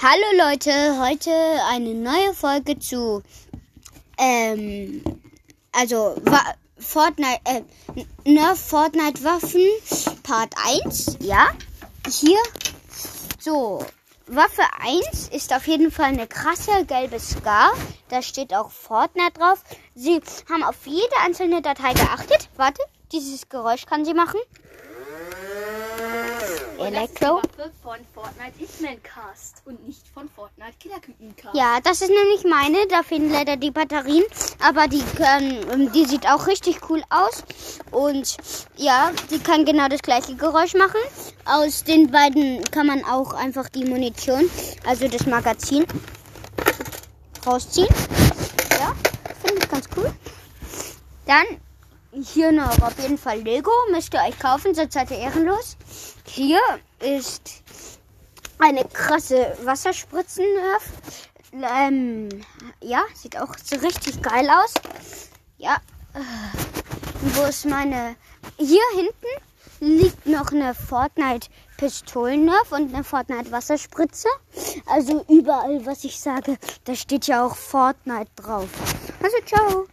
Hallo Leute, heute eine neue Folge zu, ähm, also Wa Fortnite, äh, Nerf Fortnite Waffen Part 1, ja, hier, so, Waffe 1 ist auf jeden Fall eine krasse gelbe Scar, da steht auch Fortnite drauf. Sie haben auf jede einzelne Datei geachtet, warte, dieses Geräusch kann sie machen. Elektro. Waffe von Fortnite Hitman Cast und nicht von Fortnite Killerküken Cast. Ja, das ist nämlich meine. Da fehlen leider die Batterien. Aber die, kann, die sieht auch richtig cool aus. Und ja, die kann genau das gleiche Geräusch machen. Aus den beiden kann man auch einfach die Munition, also das Magazin, rausziehen. Ja, finde ich ganz cool. Dann hier noch auf jeden Fall Lego. Müsst ihr euch kaufen, sonst seid ihr ehrenlos. Hier ist eine krasse Wasserspritzen-Nerf. Ähm, ja, sieht auch so richtig geil aus. Ja. Äh, wo ist meine... Hier hinten liegt noch eine Fortnite Pistolen-Nerf und eine Fortnite Wasserspritze. Also überall, was ich sage, da steht ja auch Fortnite drauf. Also ciao.